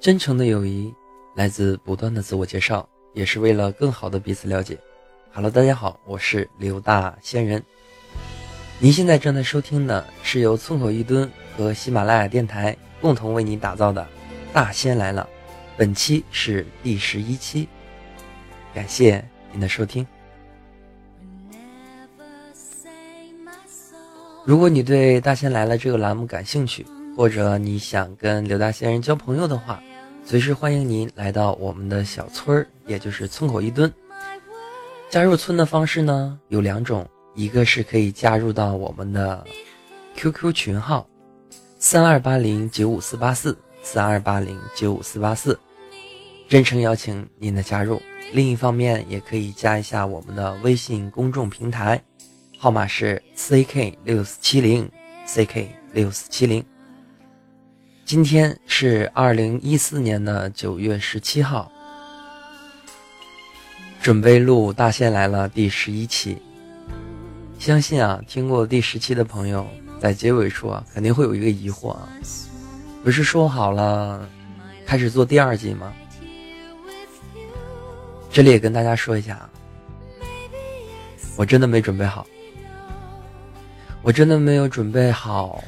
真诚的友谊来自不断的自我介绍，也是为了更好的彼此了解。Hello，大家好，我是刘大仙人。您现在正在收听的是由村口一蹲和喜马拉雅电台共同为您打造的《大仙来了》，本期是第十一期，感谢您的收听。如果你对《大仙来了》这个栏目感兴趣，或者你想跟刘大仙人交朋友的话，随时欢迎您来到我们的小村儿，也就是村口一蹲。加入村的方式呢有两种，一个是可以加入到我们的 QQ 群号三二八零九五四八四三二八零九五四八四，真诚邀请您的加入。另一方面，也可以加一下我们的微信公众平台。号码是 ck 六四七零 ck 六四七零。今天是二零一四年的九月十七号，准备录《大仙来了》第十一期。相信啊，听过第十期的朋友，在结尾处啊，肯定会有一个疑惑啊，不是说好了开始做第二季吗？这里也跟大家说一下啊，我真的没准备好。我真的没有准备好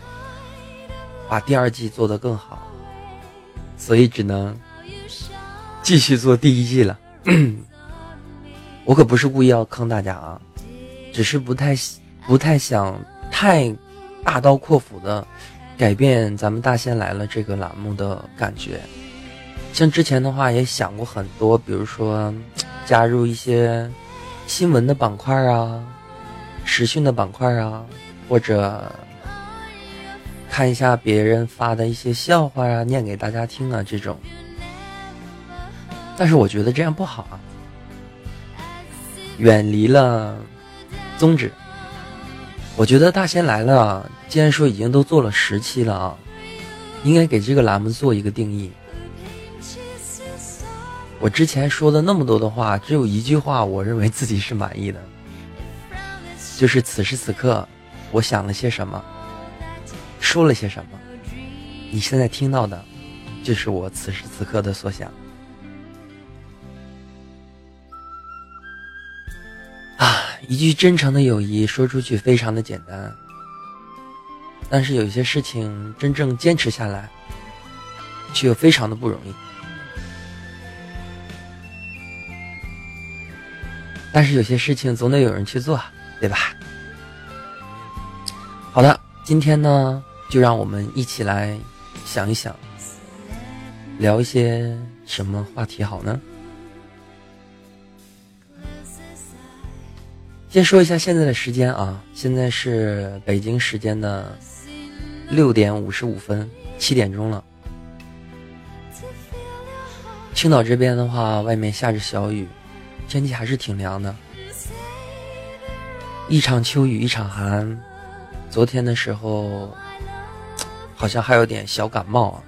把第二季做得更好，所以只能继续做第一季了。我可不是故意要坑大家啊，只是不太不太想太大刀阔斧的改变咱们大仙来了这个栏目的感觉。像之前的话也想过很多，比如说加入一些新闻的板块啊、实训的板块啊。或者看一下别人发的一些笑话啊，念给大家听啊，这种。但是我觉得这样不好啊，远离了宗旨。我觉得大仙来了，既然说已经都做了十期了啊，应该给这个栏目做一个定义。我之前说的那么多的话，只有一句话，我认为自己是满意的，就是此时此刻。我想了些什么，说了些什么，你现在听到的，就是我此时此刻的所想。啊，一句真诚的友谊说出去非常的简单，但是有一些事情真正坚持下来，却又非常的不容易。但是有些事情总得有人去做，对吧？好的，今天呢，就让我们一起来想一想，聊一些什么话题好呢？先说一下现在的时间啊，现在是北京时间的六点五十五分，七点钟了。青岛这边的话，外面下着小雨，天气还是挺凉的，一场秋雨一场寒。昨天的时候，好像还有点小感冒啊，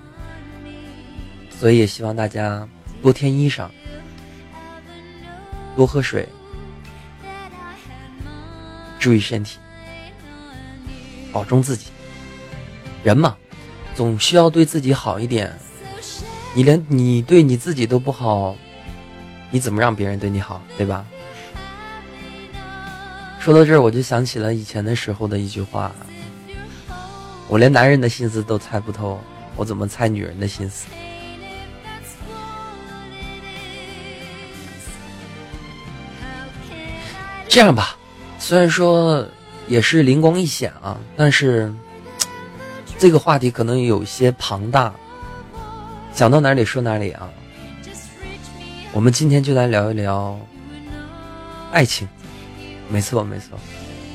所以也希望大家多添衣裳，多喝水，注意身体，保重自己。人嘛，总需要对自己好一点。你连你对你自己都不好，你怎么让别人对你好，对吧？说到这儿，我就想起了以前的时候的一句话：“我连男人的心思都猜不透，我怎么猜女人的心思？”这样吧，虽然说也是灵光一现啊，但是这个话题可能有些庞大，想到哪里说哪里啊。我们今天就来聊一聊爱情。没错，没错，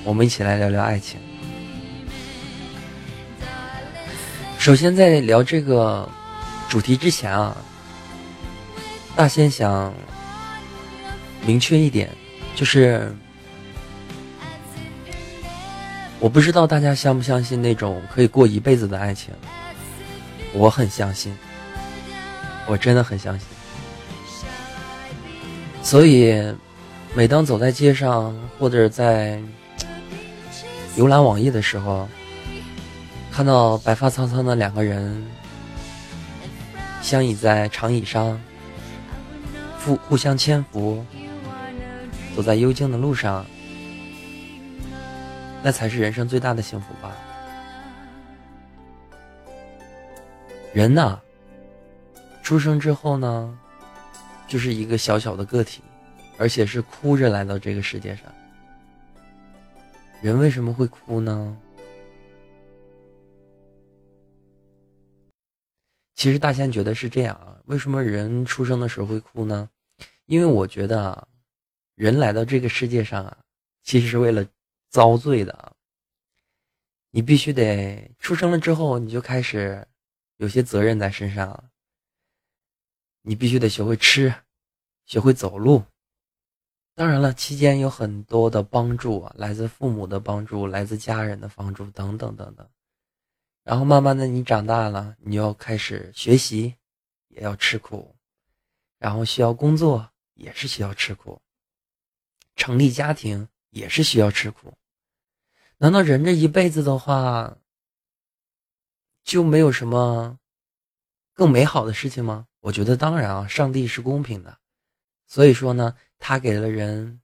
我们一起来聊聊爱情。首先，在聊这个主题之前啊，大仙想明确一点，就是我不知道大家相不相信那种可以过一辈子的爱情，我很相信，我真的很相信，所以。每当走在街上，或者在浏览网页的时候，看到白发苍苍的两个人，相倚在长椅上，互互相搀扶，走在幽静的路上，那才是人生最大的幸福吧。人呐，出生之后呢，就是一个小小的个体，而且是哭着来到这个世界上。人为什么会哭呢？其实大仙觉得是这样啊，为什么人出生的时候会哭呢？因为我觉得啊，人来到这个世界上啊，其实是为了遭罪的啊。你必须得出生了之后，你就开始有些责任在身上，你必须得学会吃，学会走路。当然了，期间有很多的帮助，来自父母的帮助，来自家人的帮助，等等等等。然后慢慢的，你长大了，你要开始学习，也要吃苦；然后需要工作，也是需要吃苦；成立家庭也是需要吃苦。难道人这一辈子的话，就没有什么更美好的事情吗？我觉得当然啊，上帝是公平的，所以说呢。他给了人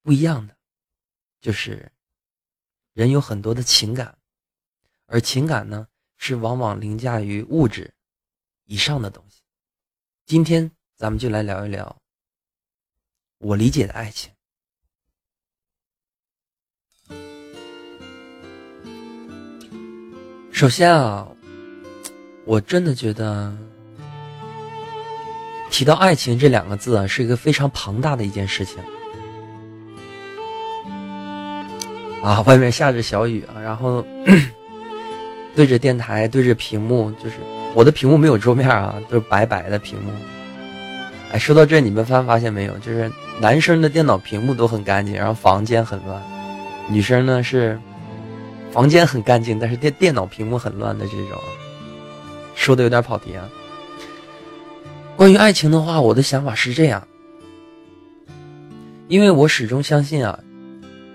不一样的，就是人有很多的情感，而情感呢是往往凌驾于物质以上的东西。今天咱们就来聊一聊我理解的爱情。首先啊，我真的觉得。提到爱情这两个字啊，是一个非常庞大的一件事情啊。外面下着小雨啊，然后 对着电台，对着屏幕，就是我的屏幕没有桌面啊，都是白白的屏幕。哎，说到这，你们发发现没有？就是男生的电脑屏幕都很干净，然后房间很乱；女生呢是房间很干净，但是电电脑屏幕很乱的这种。说的有点跑题啊。关于爱情的话，我的想法是这样，因为我始终相信啊，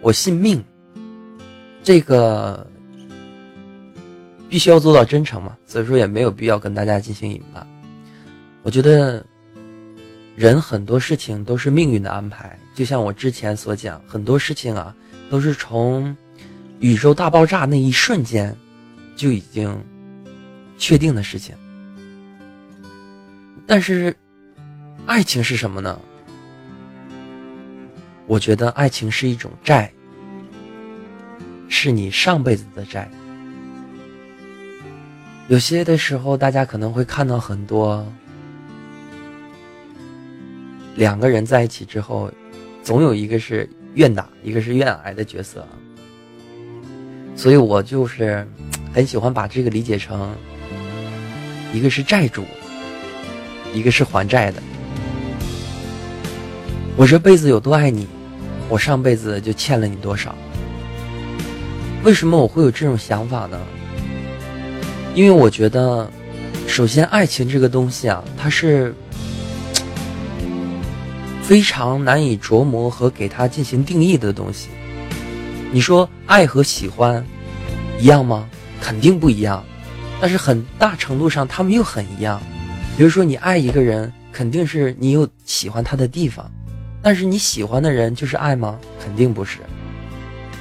我信命，这个必须要做到真诚嘛，所以说也没有必要跟大家进行隐瞒。我觉得人很多事情都是命运的安排，就像我之前所讲，很多事情啊都是从宇宙大爆炸那一瞬间就已经确定的事情。但是，爱情是什么呢？我觉得爱情是一种债，是你上辈子的债。有些的时候，大家可能会看到很多两个人在一起之后，总有一个是愿打，一个是愿挨的角色。所以我就是很喜欢把这个理解成，一个是债主。一个是还债的，我这辈子有多爱你，我上辈子就欠了你多少。为什么我会有这种想法呢？因为我觉得，首先爱情这个东西啊，它是 非常难以琢磨和给它进行定义的东西。你说爱和喜欢一样吗？肯定不一样，但是很大程度上他们又很一样。比如说，你爱一个人，肯定是你有喜欢他的地方，但是你喜欢的人就是爱吗？肯定不是。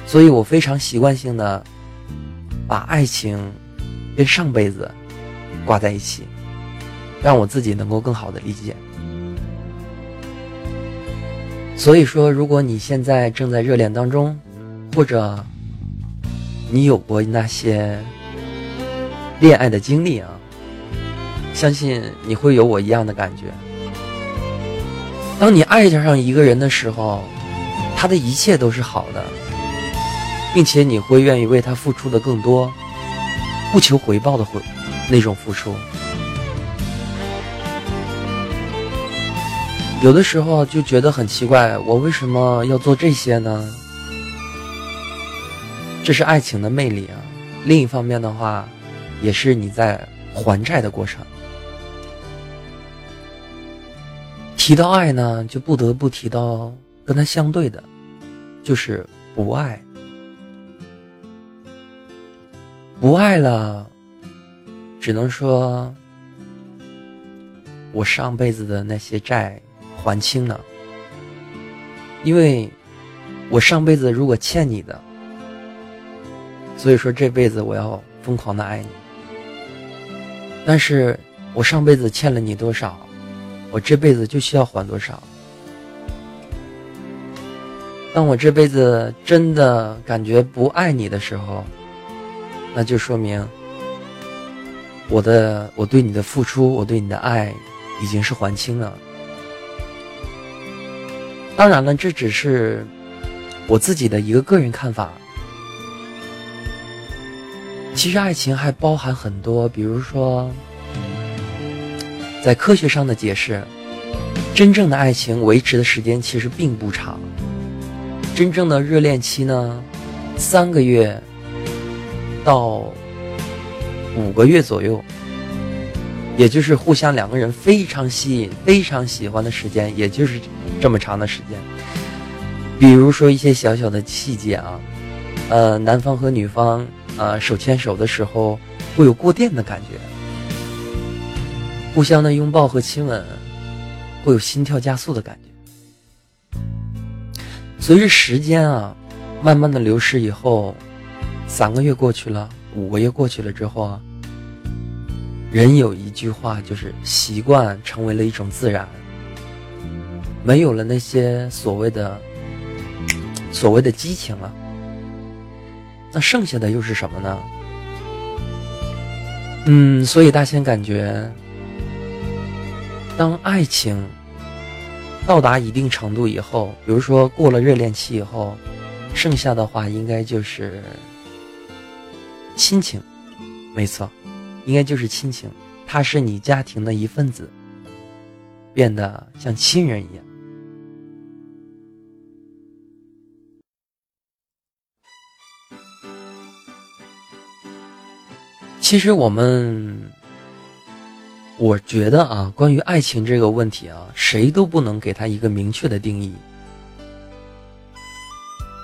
所以我非常习惯性的把爱情跟上辈子挂在一起，让我自己能够更好的理解。所以说，如果你现在正在热恋当中，或者你有过那些恋爱的经历啊。相信你会有我一样的感觉。当你爱上一个人的时候，他的一切都是好的，并且你会愿意为他付出的更多，不求回报的回那种付出。有的时候就觉得很奇怪，我为什么要做这些呢？这是爱情的魅力啊！另一方面的话，也是你在还债的过程。提到爱呢，就不得不提到跟它相对的，就是不爱。不爱了，只能说我上辈子的那些债还清了？因为，我上辈子如果欠你的，所以说这辈子我要疯狂的爱你。但是我上辈子欠了你多少，我这辈子就需要还多少。当我这辈子真的感觉不爱你的时候，那就说明我的我对你的付出，我对你的爱已经是还清了。当然了，这只是我自己的一个个人看法。其实爱情还包含很多，比如说，在科学上的解释，真正的爱情维持的时间其实并不长。真正的热恋期呢，三个月到五个月左右，也就是互相两个人非常吸引、非常喜欢的时间，也就是这么长的时间。比如说一些小小的细节啊，呃，男方和女方啊手牵手的时候会有过电的感觉，互相的拥抱和亲吻会有心跳加速的感觉。随着时间啊，慢慢的流逝以后，三个月过去了，五个月过去了之后啊，人有一句话就是习惯成为了一种自然，没有了那些所谓的所谓的激情了，那剩下的又是什么呢？嗯，所以大仙感觉，当爱情。到达一定程度以后，比如说过了热恋期以后，剩下的话应该就是亲情，没错，应该就是亲情。他是你家庭的一份子，变得像亲人一样。其实我们。我觉得啊，关于爱情这个问题啊，谁都不能给他一个明确的定义。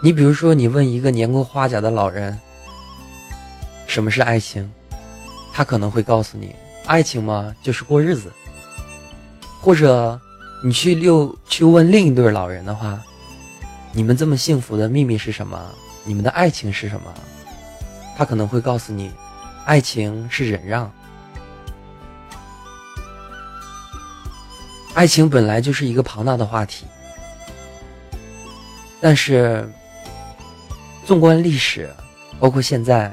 你比如说，你问一个年过花甲的老人，什么是爱情，他可能会告诉你，爱情嘛，就是过日子。或者，你去六去问另一对老人的话，你们这么幸福的秘密是什么？你们的爱情是什么？他可能会告诉你，爱情是忍让。爱情本来就是一个庞大的话题，但是纵观历史，包括现在，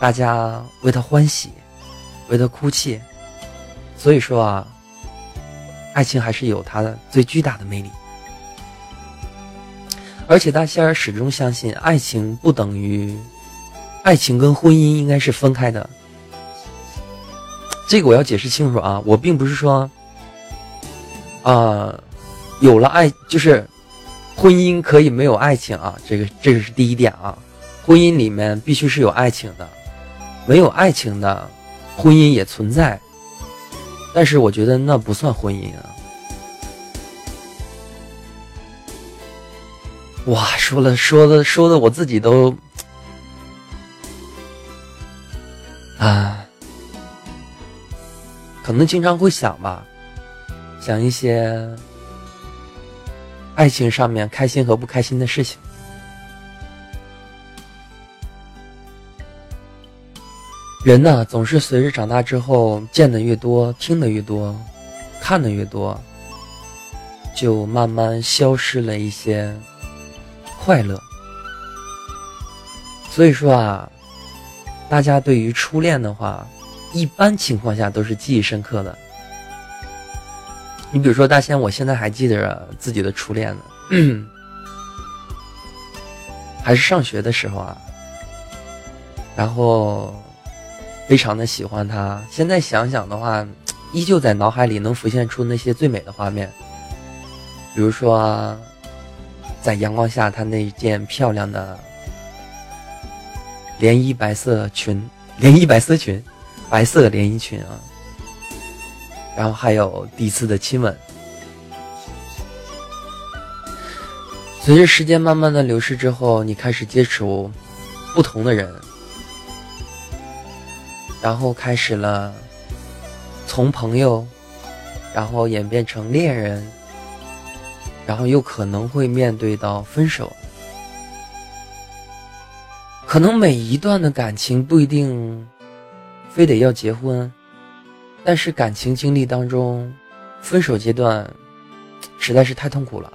大家为他欢喜，为他哭泣，所以说啊，爱情还是有它的最巨大的魅力。而且大仙儿始终相信，爱情不等于爱情跟婚姻应该是分开的。这个我要解释清楚啊，我并不是说。啊，有了爱就是婚姻可以没有爱情啊，这个这个是第一点啊。婚姻里面必须是有爱情的，没有爱情的婚姻也存在，但是我觉得那不算婚姻啊。哇，说了说的说的我自己都啊，可能经常会想吧。想一些爱情上面开心和不开心的事情。人呢，总是随着长大之后，见的越多，听的越多，看的越多，就慢慢消失了一些快乐。所以说啊，大家对于初恋的话，一般情况下都是记忆深刻的。你比如说大仙，我现在还记得自己的初恋呢，还是上学的时候啊，然后非常的喜欢他。现在想想的话，依旧在脑海里能浮现出那些最美的画面，比如说在阳光下，他那一件漂亮的连衣白色裙，连衣白色裙，白色连衣裙啊。然后还有第一次的亲吻。随着时间慢慢的流逝之后，你开始接触不同的人，然后开始了从朋友然后演变成恋人，然后又可能会面对到分手。可能每一段的感情不一定非得要结婚，但是感情经历当中，分手阶段实在是太痛苦了。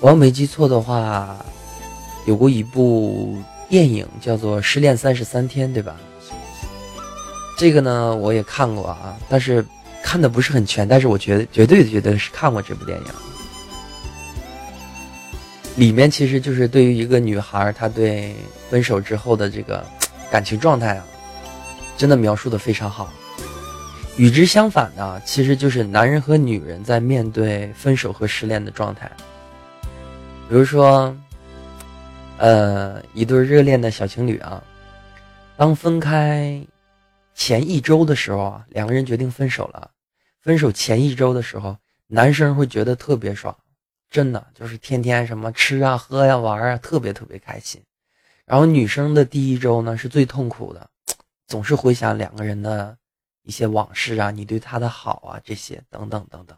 我要没记错的话，有过一部电影叫做《失恋三十三天》，对吧？这个呢，我也看过啊，但是看的不是很全，但是我觉绝对绝对是看过这部电影。里面其实就是对于一个女孩，她对分手之后的这个感情状态啊，真的描述的非常好。与之相反的，其实就是男人和女人在面对分手和失恋的状态。比如说，呃，一对热恋的小情侣啊，当分开前一周的时候啊，两个人决定分手了。分手前一周的时候，男生会觉得特别爽。真的就是天天什么吃啊喝呀玩啊，特别特别开心。然后女生的第一周呢是最痛苦的，总是回想两个人的一些往事啊，你对他的好啊这些等等等等。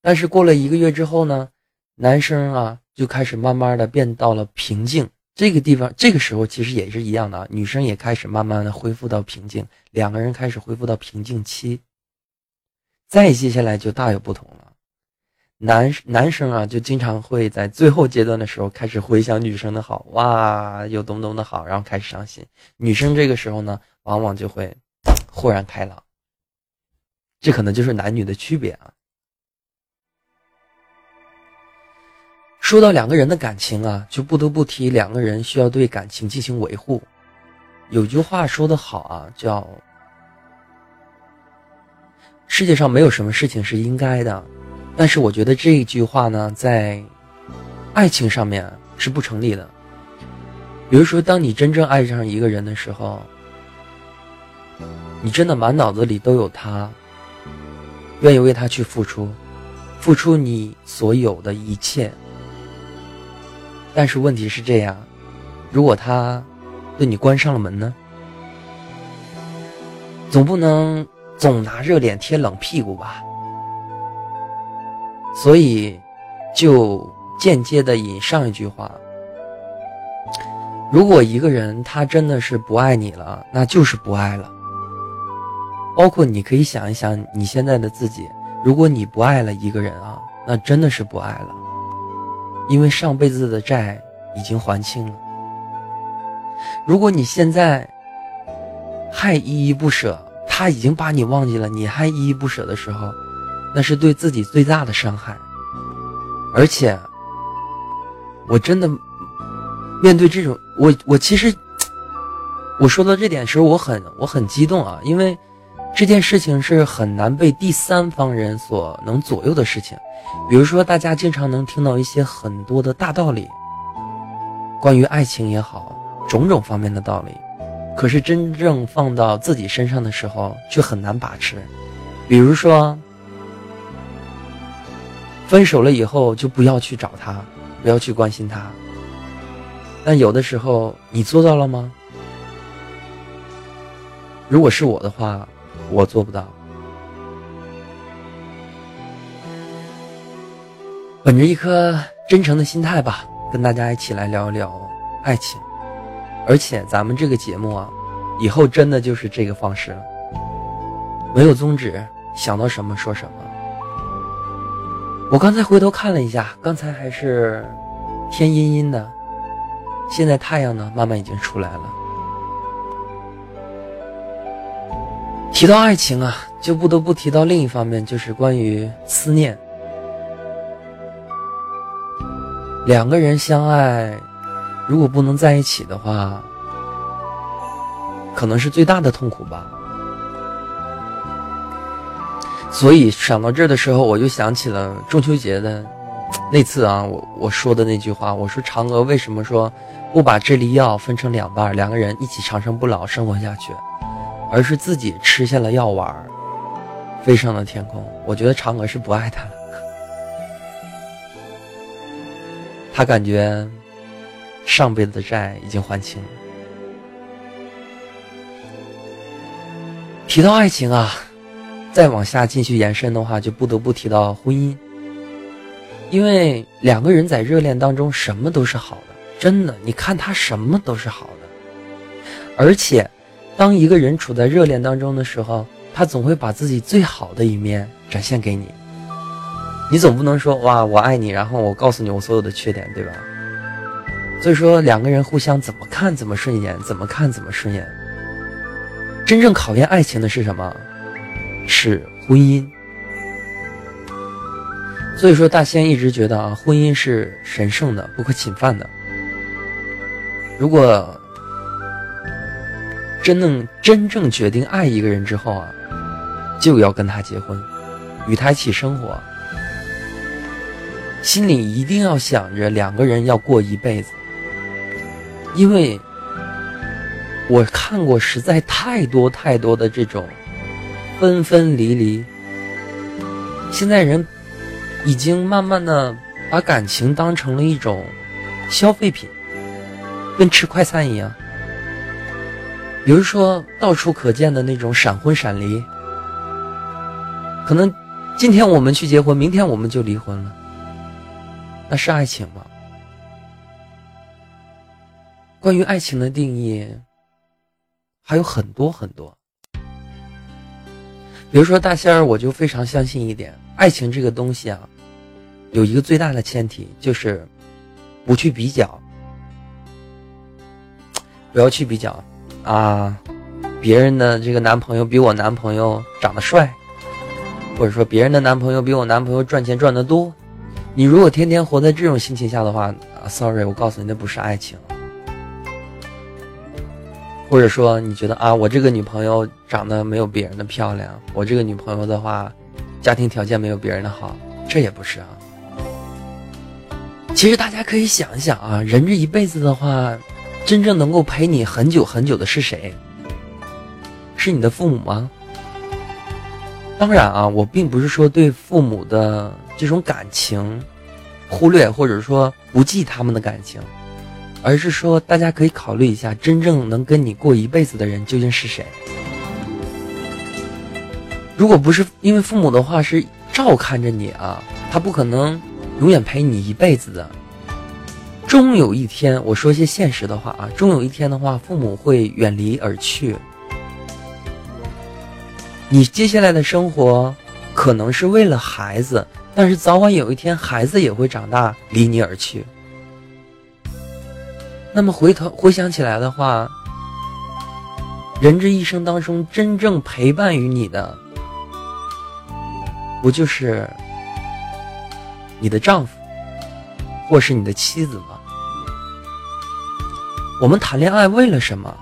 但是过了一个月之后呢，男生啊就开始慢慢的变到了平静。这个地方这个时候其实也是一样的，女生也开始慢慢的恢复到平静，两个人开始恢复到平静期。再接下来就大有不同了。男男生啊，就经常会在最后阶段的时候开始回想女生的好，哇，有多么多么的好，然后开始伤心。女生这个时候呢，往往就会豁然开朗。这可能就是男女的区别啊。说到两个人的感情啊，就不得不提两个人需要对感情进行维护。有句话说得好啊，叫“世界上没有什么事情是应该的”。但是我觉得这一句话呢，在爱情上面是不成立的。比如说，当你真正爱上一个人的时候，你真的满脑子里都有他，愿意为他去付出，付出你所有的一切。但是问题是这样，如果他对你关上了门呢？总不能总拿热脸贴冷屁股吧？所以，就间接的引上一句话：如果一个人他真的是不爱你了，那就是不爱了。包括你可以想一想你现在的自己，如果你不爱了一个人啊，那真的是不爱了，因为上辈子的债已经还清了。如果你现在还依依不舍，他已经把你忘记了，你还依依不舍的时候。那是对自己最大的伤害，而且，我真的面对这种我我其实我说到这点时候，我很我很激动啊，因为这件事情是很难被第三方人所能左右的事情。比如说，大家经常能听到一些很多的大道理，关于爱情也好，种种方面的道理，可是真正放到自己身上的时候，却很难把持。比如说。分手了以后就不要去找他，不要去关心他。但有的时候你做到了吗？如果是我的话，我做不到。本着一颗真诚的心态吧，跟大家一起来聊一聊爱情。而且咱们这个节目啊，以后真的就是这个方式了，没有宗旨，想到什么说什么。我刚才回头看了一下，刚才还是天阴阴的，现在太阳呢慢慢已经出来了。提到爱情啊，就不得不提到另一方面，就是关于思念。两个人相爱，如果不能在一起的话，可能是最大的痛苦吧。所以想到这儿的时候，我就想起了中秋节的那次啊，我我说的那句话，我说嫦娥为什么说不把这粒药分成两半，两个人一起长生不老生活下去，而是自己吃下了药丸，飞上了天空？我觉得嫦娥是不爱他了，他感觉上辈子的债已经还清了。提到爱情啊。再往下继续延伸的话，就不得不提到婚姻，因为两个人在热恋当中，什么都是好的，真的，你看他什么都是好的，而且，当一个人处在热恋当中的时候，他总会把自己最好的一面展现给你。你总不能说哇，我爱你，然后我告诉你我所有的缺点，对吧？所以说，两个人互相怎么看怎么顺眼，怎么看怎么顺眼。真正考验爱情的是什么？是婚姻。所以说，大仙一直觉得啊，婚姻是神圣的、不可侵犯的。如果真正真正决定爱一个人之后啊，就要跟他结婚，与他一起生活，心里一定要想着两个人要过一辈子。因为我看过实在太多太多的这种分分离离，现在人已经慢慢的把感情当成了一种消费品，跟吃快餐一样。比如说到处可见的那种闪婚闪离，可能今天我们去结婚，明天我们就离婚了，那是爱情吗？关于爱情的定义还有很多很多，比如说大仙儿，我就非常相信一点，爱情这个东西啊，有一个最大的前提就是不去比较，不要去比较。啊，别人的这个男朋友比我男朋友长得帅，或者说别人的男朋友比我男朋友赚钱赚得多，你如果天天活在这种心情下的话啊，sorry，我告诉你，那不是爱情。或者说你觉得啊，我这个女朋友长得没有别人的漂亮，我这个女朋友的话，家庭条件没有别人的好，这也不是啊。其实大家可以想一想啊，人这一辈子的话，真正能够陪你很久很久的是谁？是你的父母吗？当然啊，我并不是说对父母的这种感情忽略，或者说不记他们的感情。而是说，大家可以考虑一下，真正能跟你过一辈子的人究竟是谁？如果不是因为父母的话，是照看着你啊，他不可能永远陪你一辈子的。终有一天，我说些现实的话啊，终有一天的话，父母会远离而去。你接下来的生活可能是为了孩子，但是早晚有一天，孩子也会长大，离你而去。那么回头回想起来的话，人这一生当中真正陪伴于你的，不就是你的丈夫，或是你的妻子吗？我们谈恋爱为了什么？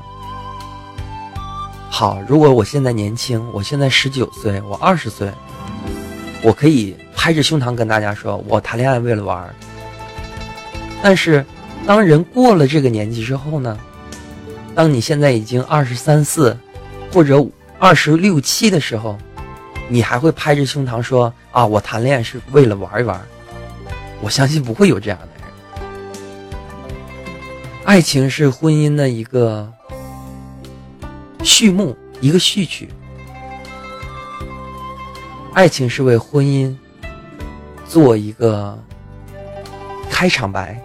好，如果我现在年轻，我现在十九岁，我二十岁，我可以拍着胸膛跟大家说，我谈恋爱为了玩但是。当人过了这个年纪之后呢，当你现在已经二十三四，或者二十六七的时候，你还会拍着胸膛说啊，我谈恋爱是为了玩一玩？我相信不会有这样的。爱情是婚姻的一个序幕，一个序曲。爱情是为婚姻做一个开场白。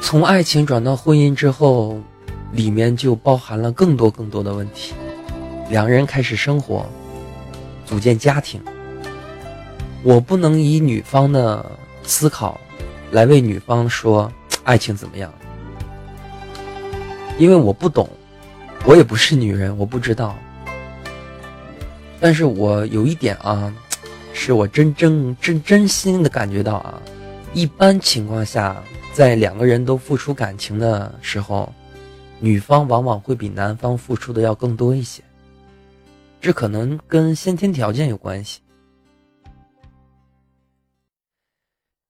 从爱情转到婚姻之后，里面就包含了更多更多的问题。两人开始生活，组建家庭。我不能以女方的思考来为女方说爱情怎么样，因为我不懂，我也不是女人，我不知道。但是我有一点啊，是我真正真真心的感觉到啊，一般情况下。在两个人都付出感情的时候，女方往往会比男方付出的要更多一些。这可能跟先天条件有关系。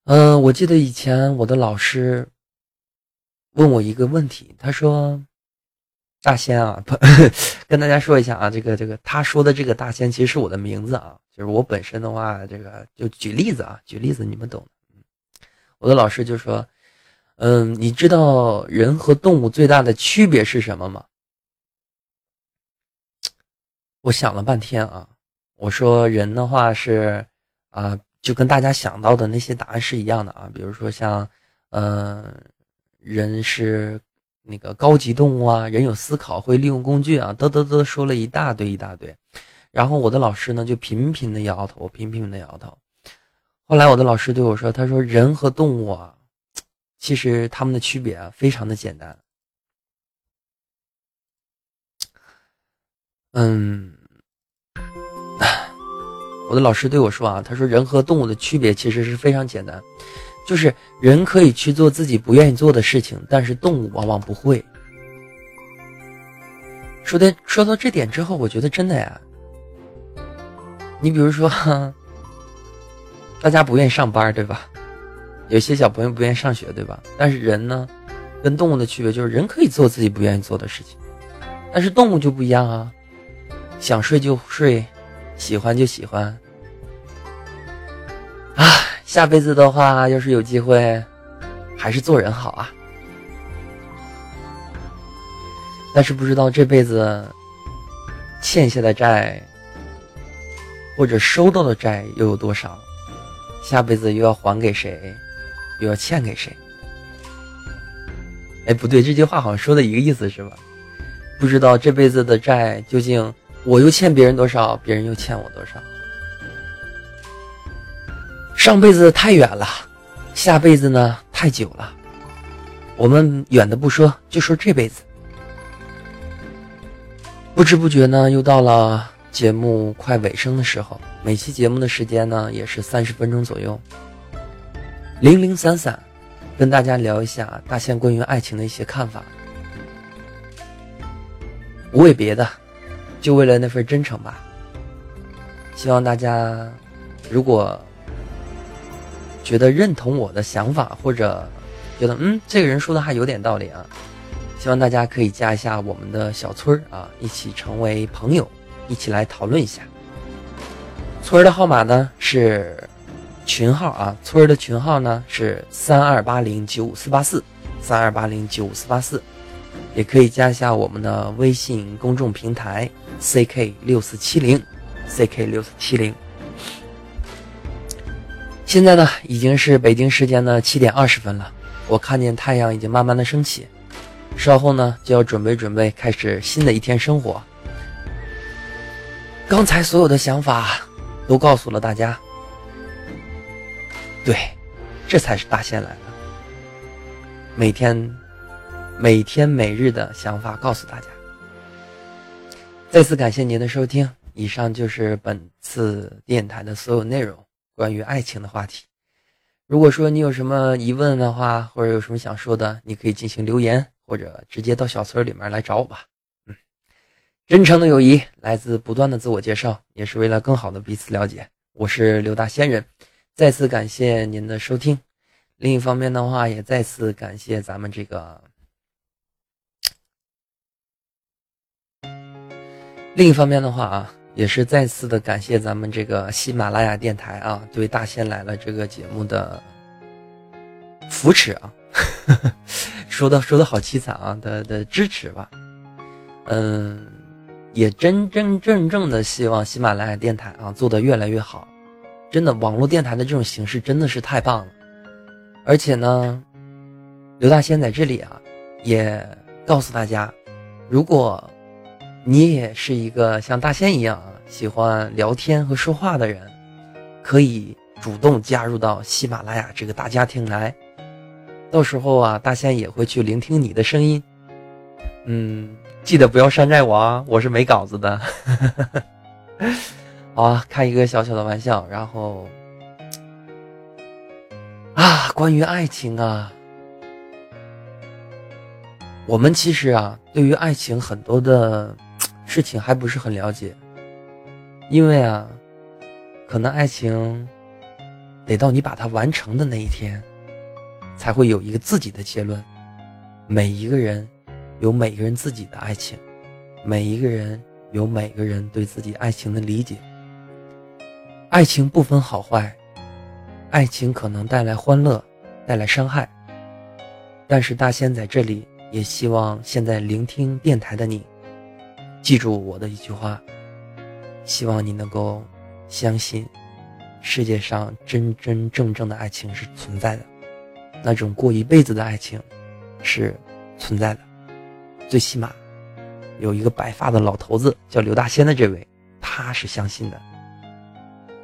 嗯，我记得以前我的老师问我一个问题，他说：“大仙啊，跟大家说一下啊，这个这个他说的这个大仙其实是我的名字啊，就是我本身的话，这个就举例子啊，举例子你们懂。”我的老师就说。嗯，你知道人和动物最大的区别是什么吗？我想了半天啊，我说人的话是啊，就跟大家想到的那些答案是一样的啊，比如说像，嗯，人是那个高级动物啊，人有思考，会利用工具啊，嘚嘚嘚说了一大堆一大堆，然后我的老师呢就频频的摇头，频频的摇头。后来我的老师对我说：“他说人和动物啊，其实他们的区别啊非常的简单。”嗯，我的老师对我说啊：“他说人和动物的区别其实是非常简单，就是人可以去做自己不愿意做的事情，但是动物往往不会。”说的说到这点之后，我觉得真的呀。你比如说。大家不愿意上班，对吧？有些小朋友不愿意上学，对吧？但是人呢，跟动物的区别就是人可以做自己不愿意做的事情，但是动物就不一样啊，想睡就睡，喜欢就喜欢。啊，下辈子的话，要是有机会，还是做人好啊。但是不知道这辈子欠下的债，或者收到的债又有多少？下辈子又要还给谁，又要欠给谁？哎，不对，这句话好像说的一个意思是吧？不知道这辈子的债究竟我又欠别人多少，别人又欠我多少？上辈子太远了，下辈子呢太久了。我们远的不说，就说这辈子。不知不觉呢，又到了。节目快尾声的时候，每期节目的时间呢也是三十分钟左右，零零散散跟大家聊一下大仙关于爱情的一些看法，无为别的，就为了那份真诚吧。希望大家如果觉得认同我的想法，或者觉得嗯这个人说的还有点道理啊，希望大家可以加一下我们的小村儿啊，一起成为朋友。一起来讨论一下，村儿的号码呢是群号啊，村儿的群号呢是三二八零九五四八四，三二八零九五四八四，也可以加一下我们的微信公众平台 ck 六四七零，ck 六四七零。现在呢已经是北京时间的七点二十分了，我看见太阳已经慢慢的升起，稍后呢就要准备准备开始新的一天生活。刚才所有的想法都告诉了大家，对，这才是大仙来了。每天、每天、每日的想法告诉大家。再次感谢您的收听，以上就是本次电台的所有内容，关于爱情的话题。如果说你有什么疑问的话，或者有什么想说的，你可以进行留言，或者直接到小村里面来找我吧。嗯真诚的友谊来自不断的自我介绍，也是为了更好的彼此了解。我是刘大仙人，再次感谢您的收听。另一方面的话，也再次感谢咱们这个。另一方面的话啊，也是再次的感谢咱们这个喜马拉雅电台啊，对大仙来了这个节目的扶持啊，说的说的好凄惨啊的的支持吧，嗯。也真真正正的希望喜马拉雅电台啊做得越来越好，真的网络电台的这种形式真的是太棒了，而且呢，刘大仙在这里啊也告诉大家，如果你也是一个像大仙一样啊喜欢聊天和说话的人，可以主动加入到喜马拉雅这个大家庭来，到时候啊大仙也会去聆听你的声音，嗯。记得不要山寨我啊！我是没稿子的。好啊，开一个小小的玩笑。然后啊，关于爱情啊，我们其实啊，对于爱情很多的事情还不是很了解，因为啊，可能爱情得到你把它完成的那一天，才会有一个自己的结论。每一个人。有每个人自己的爱情，每一个人有每个人对自己爱情的理解。爱情不分好坏，爱情可能带来欢乐，带来伤害。但是大仙在这里也希望现在聆听电台的你，记住我的一句话，希望你能够相信，世界上真真正正的爱情是存在的，那种过一辈子的爱情是存在的，最起码有一个白发的老头子叫刘大仙的这位，他是相信的，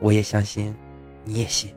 我也相信，你也信。